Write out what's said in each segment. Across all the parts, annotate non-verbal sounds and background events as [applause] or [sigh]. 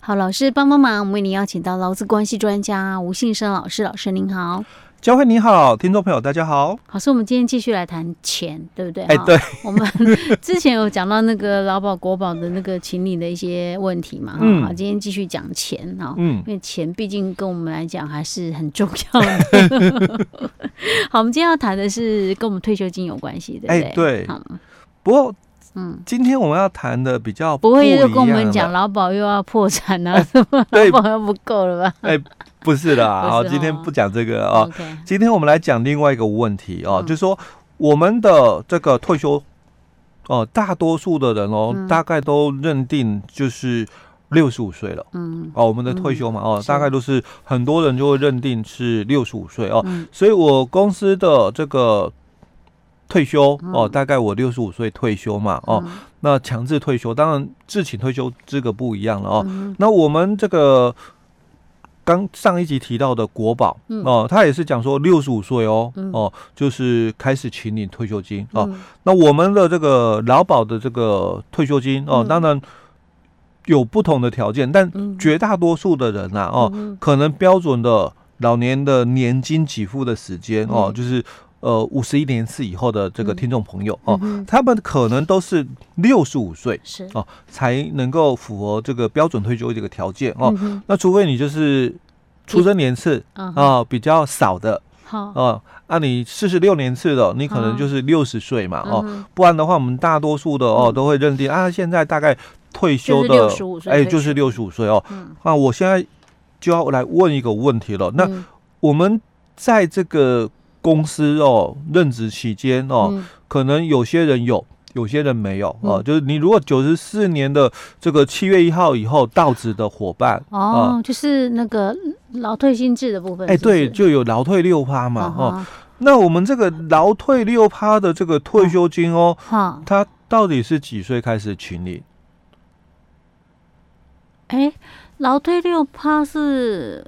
好，老师帮帮忙，我们为您邀请到劳资关系专家吴信生老师，老师您好。佳慧你好，听众朋友大家好。好，所以我们今天继续来谈钱，对不对？哎，对。我们 [laughs] 之前有讲到那个劳保国保的那个情理的一些问题嘛，嗯。好，今天继续讲钱哈，嗯，因为钱毕竟跟我们来讲还是很重要的。[laughs] [laughs] 好，我们今天要谈的是跟我们退休金有关系，对不对？哎，对。好，不过，嗯，今天我们要谈的比较不，不会又跟我们讲劳保又要破产啊，哎、[laughs] 什么劳保又不够了吧？哎。不是的啊，[laughs] 好，今天不讲这个啊。今天我们来讲另外一个问题哦，就是说我们的这个退休哦，大多数的人哦，大概都认定就是六十五岁了。嗯，哦，我们的退休嘛，哦，大概都是很多人就会认定是六十五岁哦。所以我公司的这个退休哦，大概我六十五岁退休嘛，哦，那强制退休，当然自请退休资格不一样了哦。那我们这个。刚上一集提到的国保哦，他也是讲说六十五岁哦哦，就是开始请领退休金哦。那我们的这个劳保的这个退休金哦，当然有不同的条件，但绝大多数的人呐哦，可能标准的老年的年金给付的时间哦，就是呃五十一年次以后的这个听众朋友哦，他们可能都是六十五岁是。哦，才能够符合这个标准退休这个条件哦。那除非你就是出生年次啊比较少的，好。哦，那你四十六年次的，你可能就是六十岁嘛哦，不然的话，我们大多数的哦都会认定啊，现在大概退休的哎就是六十五岁哦。那我现在就要来问一个问题了，那我们在这个公司哦任职期间哦，可能有些人有。有些人没有哦，就是你如果九十四年的这个七月一号以后到职的伙伴哦，就是那个劳退薪制的部分，哎，对，就有劳退六趴嘛哦。那我们这个劳退六趴的这个退休金哦，它到底是几岁开始请领？哎，劳退六趴是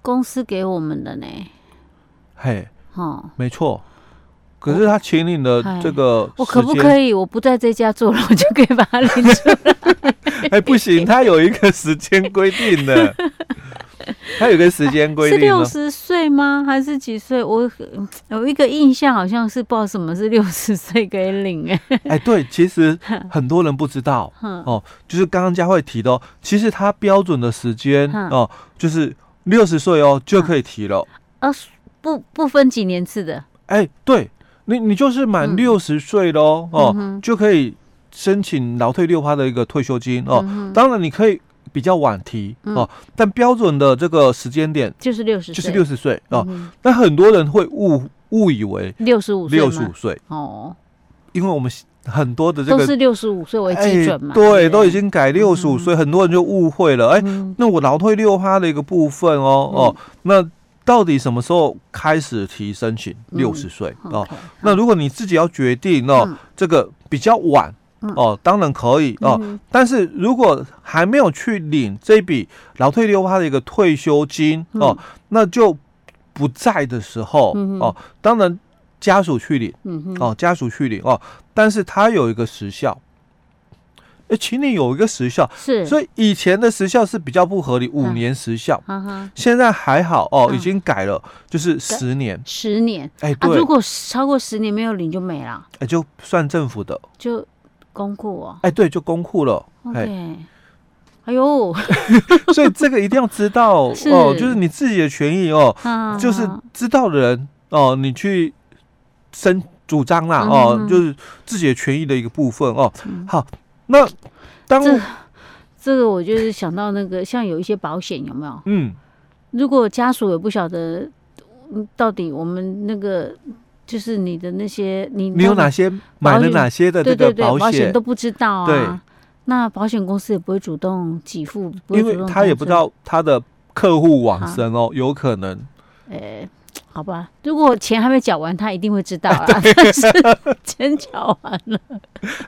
公司给我们的呢。嘿，哦，没错。可是他请领的这个，我可不可以？我不在这家做了，我就可以把它领出来？[laughs] 哎，不行，他有一个时间规定的，[laughs] 他有一个时间规定。是六十岁吗？还是几岁？我有一个印象，好像是不知道什么是六十岁可以领。哎，哎，对，其实 [laughs] 很多人不知道哦。就是刚刚佳慧提的，其实他标准的时间哦，就是六十岁哦就可以提了。呃，不不分几年次的。哎，对。你你就是满六十岁喽哦，就可以申请劳退六趴的一个退休金哦。当然你可以比较晚提哦，但标准的这个时间点就是六十，就是六十岁哦。那很多人会误误以为六十五岁，六十五岁哦，因为我们很多的这个都是六十五岁为基准嘛，对，都已经改六十五岁，很多人就误会了。哎，那我劳退六趴的一个部分哦哦，那。到底什么时候开始提申请六十岁哦？那如果你自己要决定哦，嗯、这个比较晚、嗯、哦，当然可以哦。嗯、但是如果还没有去领这笔劳退六趴的一个退休金、嗯、哦，那就不在的时候、嗯、哦，当然家属去领、嗯、哦，家属去领哦，但是它有一个时效。哎，请你有一个时效，是，所以以前的时效是比较不合理，五年时效，现在还好哦，已经改了，就是十年，十年，哎，对，如果超过十年没有领就没了，哎，就算政府的，就公库哦，哎，对，就公库了，哎，哎呦，[laughs] [laughs] 所以这个一定要知道哦，就是你自己的权益哦，就是知道的人哦，你去申主张啦哦，就是自己的权益的一个部分哦，好。那当这这个，我就是想到那个，像有一些保险有没有？嗯，如果家属也不晓得，到底我们那个就是你的那些，你你有哪些买了哪些的这个保险都不知道啊？对，那保险公司也不会主动给付，因为他也不知道他的客户往生哦，有可能。诶。好吧，如果钱还没缴完，他一定会知道啊。[laughs] 但是 [laughs] 钱缴完了，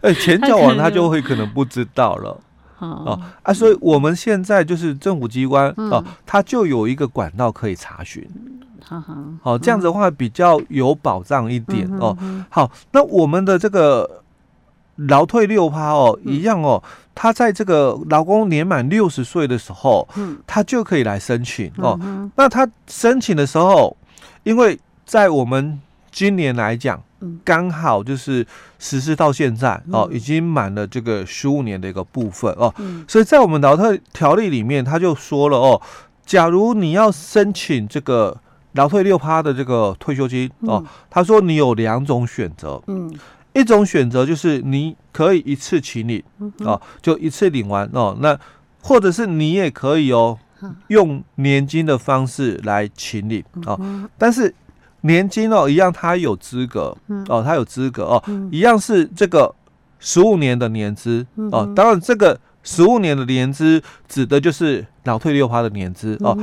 哎，钱缴完他就会可能不知道了。哦啊，所以我们现在就是政府机关哦，他就有一个管道可以查询。好好，这样子的话比较有保障一点哦。好，那我们的这个劳退六趴哦，一样哦，他在这个劳工年满六十岁的时候，嗯，他就可以来申请哦。那他申请的时候，因为在我们今年来讲，刚好就是实施到现在哦，已经满了这个十五年的一个部分哦，所以在我们劳退条例里面，他就说了哦，假如你要申请这个劳退六趴的这个退休金哦，他说你有两种选择，嗯。一种选择就是你可以一次请领哦，就一次领完哦。那或者是你也可以哦，用年金的方式来请领哦。但是年金哦一样，它有资格哦，它有资格哦，一样是这个十五年的年资哦。当然，这个十五年的年资指的就是老退六趴的年资哦。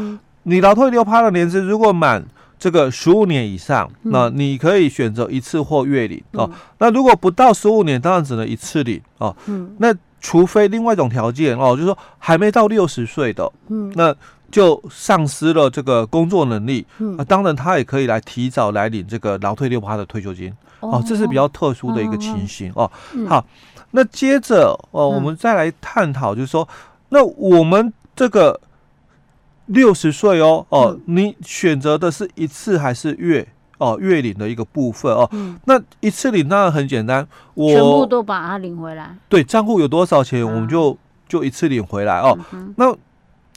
你老退六趴的年资如果满。这个十五年以上，那你可以选择一次或月领哦。那如果不到十五年，当然只能一次领哦。那除非另外一种条件哦，就是说还没到六十岁的，嗯那就丧失了这个工作能力，啊，当然他也可以来提早来领这个劳退六趴的退休金哦。这是比较特殊的一个情形哦。好，那接着哦，我们再来探讨，就是说，那我们这个。六十岁哦哦，你选择的是一次还是月哦月领的一个部分哦？嗯、那一次领当然很简单，我全部都把它领回来。对，账户有多少钱，我们就、嗯、就一次领回来哦。嗯、那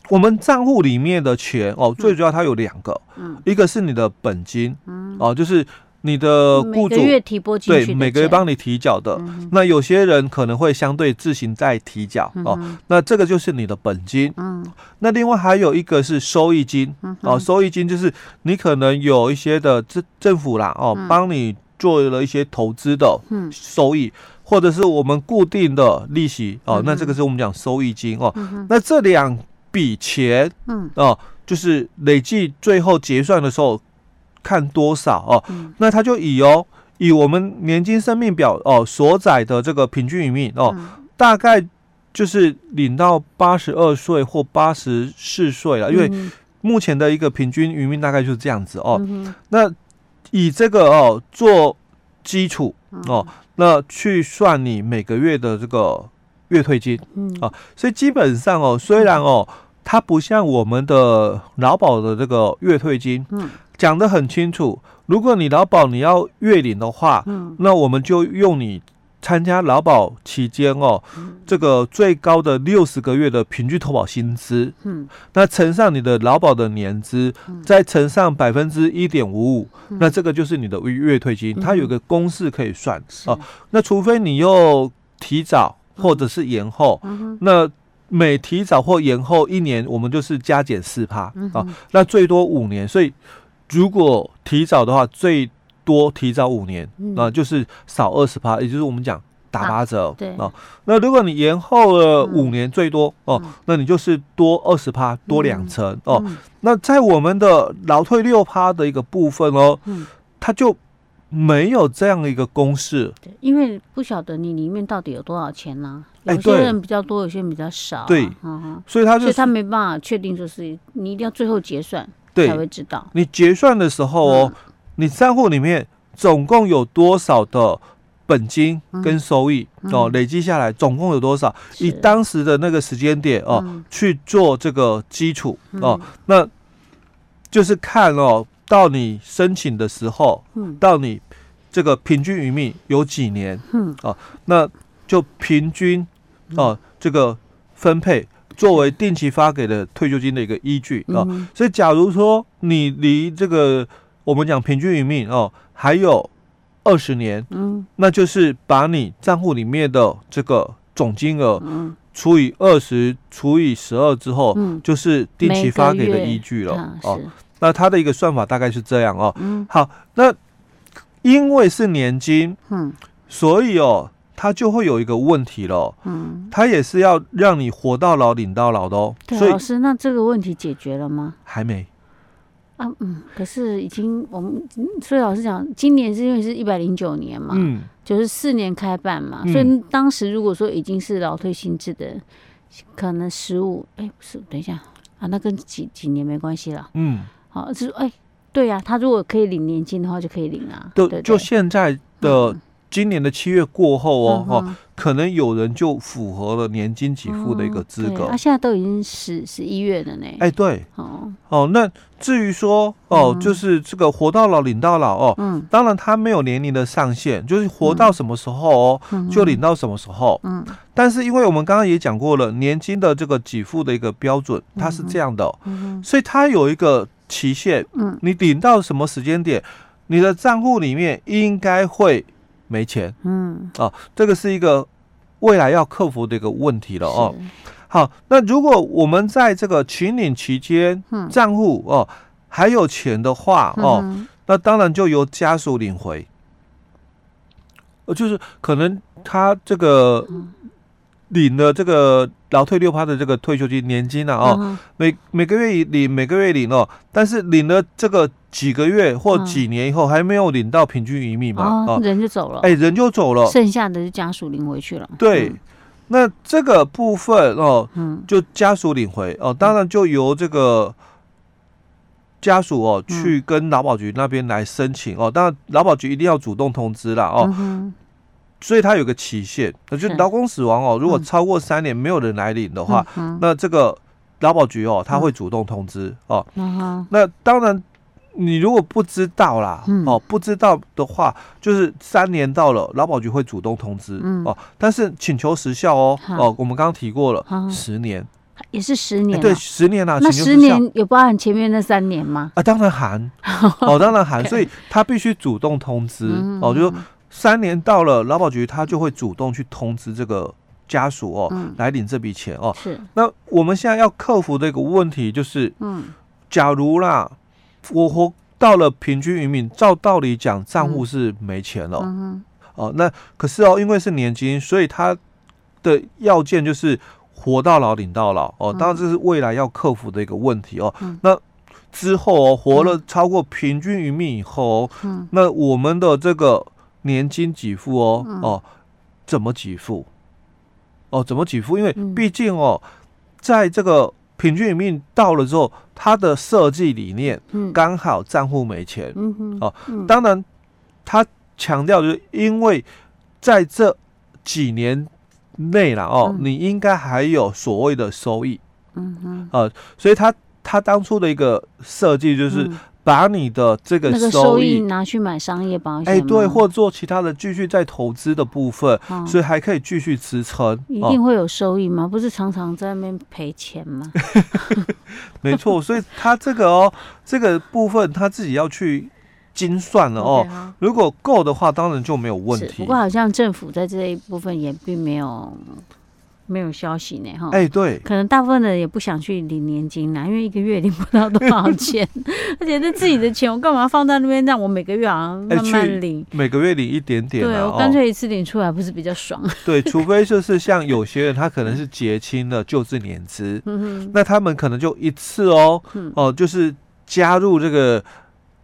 我们账户里面的钱哦，最主要它有两个，嗯、一个是你的本金，嗯、哦，就是。你的雇主月提拨进去对每个月帮你提缴的，嗯、那有些人可能会相对自行再提缴、嗯、哦，那这个就是你的本金。嗯，那另外还有一个是收益金、嗯、哦，收益金就是你可能有一些的政政府啦哦，帮、嗯、你做了一些投资的收益，嗯、或者是我们固定的利息。哦，嗯、那这个是我们讲收益金哦。嗯、那这两笔钱，嗯。哦，就是累计最后结算的时候。看多少哦？嗯、那他就以哦，以我们年金生命表哦所载的这个平均余命哦，嗯、大概就是领到八十二岁或八十四岁了，因为目前的一个平均余命大概就是这样子哦。嗯、那以这个哦做基础哦，那去算你每个月的这个月退金啊、所以基本上哦，虽然哦它不像我们的劳保的这个月退金，嗯。讲得很清楚，如果你劳保你要月领的话，嗯，那我们就用你参加劳保期间哦，嗯、这个最高的六十个月的平均投保薪资，嗯，那乘上你的劳保的年资，嗯、再乘上百分之一点五五，那这个就是你的月退金，嗯、它有个公式可以算哦。那除非你又提早或者是延后，那每提早或延后一年，我们就是加减四趴啊，那最多五年，所以。如果提早的话，最多提早五年，那、嗯、就是少二十趴，也就是我们讲打八折。啊、对啊，那如果你延后了五年，最多、嗯、哦，那你就是多二十趴，多两成、嗯、哦。嗯、那在我们的劳退六趴的一个部分哦，嗯、它就没有这样的一个公式。对，因为不晓得你里面到底有多少钱呢、啊？有些人比较多，有些人比较少、啊。对，所以他就所以他没办法确定，就是你一定要最后结算。对，才会知道。你结算的时候哦，嗯、你账户里面总共有多少的本金跟收益、嗯、哦，累积下来总共有多少？以当时的那个时间点哦、嗯、去做这个基础哦，嗯、那就是看哦，到你申请的时候，嗯、到你这个平均余命有几年？嗯，哦，那就平均哦这个分配。作为定期发给的退休金的一个依据啊，所以假如说你离这个我们讲平均余命哦还有二十年，嗯，那就是把你账户里面的这个总金额除以二十除以十二之后，嗯，就是定期发给的依据了哦。那它的一个算法大概是这样哦。嗯，好，那因为是年金，嗯，所以哦。他就会有一个问题了，嗯，他也是要让你活到老领到老的哦。对，所以老师，那这个问题解决了吗？还没。啊，嗯，可是已经我们所以老师讲，今年是因为是一百零九年嘛，嗯，就是四年开办嘛，嗯、所以当时如果说已经是老退新制的，可能十五，哎，不是，等一下啊，那跟几几年没关系了，嗯，好，就是哎，对呀、啊，他如果可以领年金的话，就可以领啊，对，就现在的。今年的七月过后哦，可能有人就符合了年金给付的一个资格。他、现在都已经十十一月了呢。哎，对，哦哦，那至于说哦、嗯，就是这个活到老领到老哦，嗯，当然他没有年龄的上限，就是活到什么时候哦，嗯、就领到什么时候。嗯，但是因为我们刚刚也讲过了，年金的这个给付的一个标准，它是这样的、所以它有一个期限。嗯，你领到什么时间点，你的账户里面应该会。没钱，嗯，哦，这个是一个未来要克服的一个问题了哦。好，那如果我们在这个群领期间，嗯，账户哦还有钱的话哦，嗯，那当然就由家属领回。呃，就是可能他这个。嗯领了这个劳退六趴的这个退休金年金了哦，嗯、每每个月领每个月领哦，但是领了这个几个月或几年以后还没有领到平均一命嘛，哦，人就走了，哎，人就走了，剩下的是家属领回去了。对，嗯、那这个部分哦，嗯，就家属领回哦，当然就由这个家属哦去跟劳保局那边来申请哦，当然劳保局一定要主动通知了哦。嗯所以它有个期限，那就劳工死亡哦，如果超过三年没有人来领的话，嗯、那这个劳保局哦，他会主动通知、嗯、哦、嗯。那当然，你如果不知道啦，嗯、哦，不知道的话，就是三年到了，劳保局会主动通知、嗯、哦。但是请求时效哦，嗯、哦，我们刚刚提过了、嗯，十年。也是十年、啊，对，十年啊。那十年有包含前面那三年吗？啊，当然含，哦，当然含，[laughs] 所以他必须主动通知、嗯、哦，就。三年到了，劳保局他就会主动去通知这个家属哦、嗯，来领这笔钱哦。是。那我们现在要克服的一个问题就是，嗯，假如啦，我活到了平均余命，照道理讲，账户是没钱了、嗯，哦，那可是哦，因为是年金，所以它的要件就是活到老领到老哦。当然这是未来要克服的一个问题哦。嗯、那之后哦，活了超过平均余命以后，嗯，那我们的这个。年金给付哦、嗯、哦，怎么给付？哦，怎么给付？因为毕竟哦，在这个平均余命到了之后，它的设计理念刚好账户没钱、嗯、哦。当然，他强调就是因为在这几年内了哦、嗯，你应该还有所谓的收益。嗯哼，呃，所以他他当初的一个设计就是。嗯把你的这个收益，拿去买商业保险，哎、欸，对，或做其他的继续再投资的部分、哦，所以还可以继续支撑。一定会有收益吗？哦、不是常常在那边赔钱吗？[laughs] 没错，所以他这个哦，这个部分他自己要去精算了哦。如果够的话，当然就没有问题。不过好像政府在这一部分也并没有。没有消息呢，哈。哎，对，可能大部分人也不想去领年金啦，因为一个月领不到多少钱，[laughs] 而且那自己的钱，我干嘛放在那边让我每个月好像慢慢领，每个月领一点点、啊。对，我干脆一次领出来，不是比较爽？对，除非就是像有些人，他可能是结清了旧制年资，[laughs] 嗯那他们可能就一次哦，哦，就是加入这个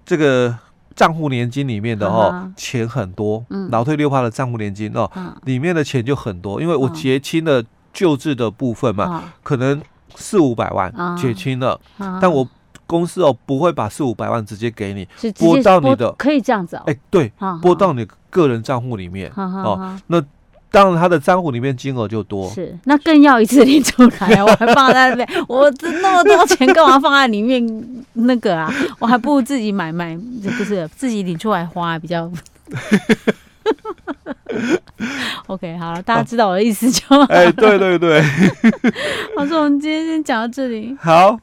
这个账户年金里面的哦，嗯、钱很多，嗯，劳退六趴的账户年金哦、嗯，里面的钱就很多，因为我结清了。救治的部分嘛，哦、可能四五百万结清了、哦，但我公司哦不会把四五百万直接给你，拨到你的可以这样子哦，哎、欸、对，拨、哦、到你个人账户里面哦，哦，那当然他的账户里面金额就多，是那更要一次领出来，[laughs] 我还放在那边，我这那么多钱干嘛放在里面那个啊？我还不如自己买卖，不是自己领出来花比较。[laughs] OK，好了，大家知道我的意思就好。哎、欸，对对对。好，说我们今天先讲到这里。好。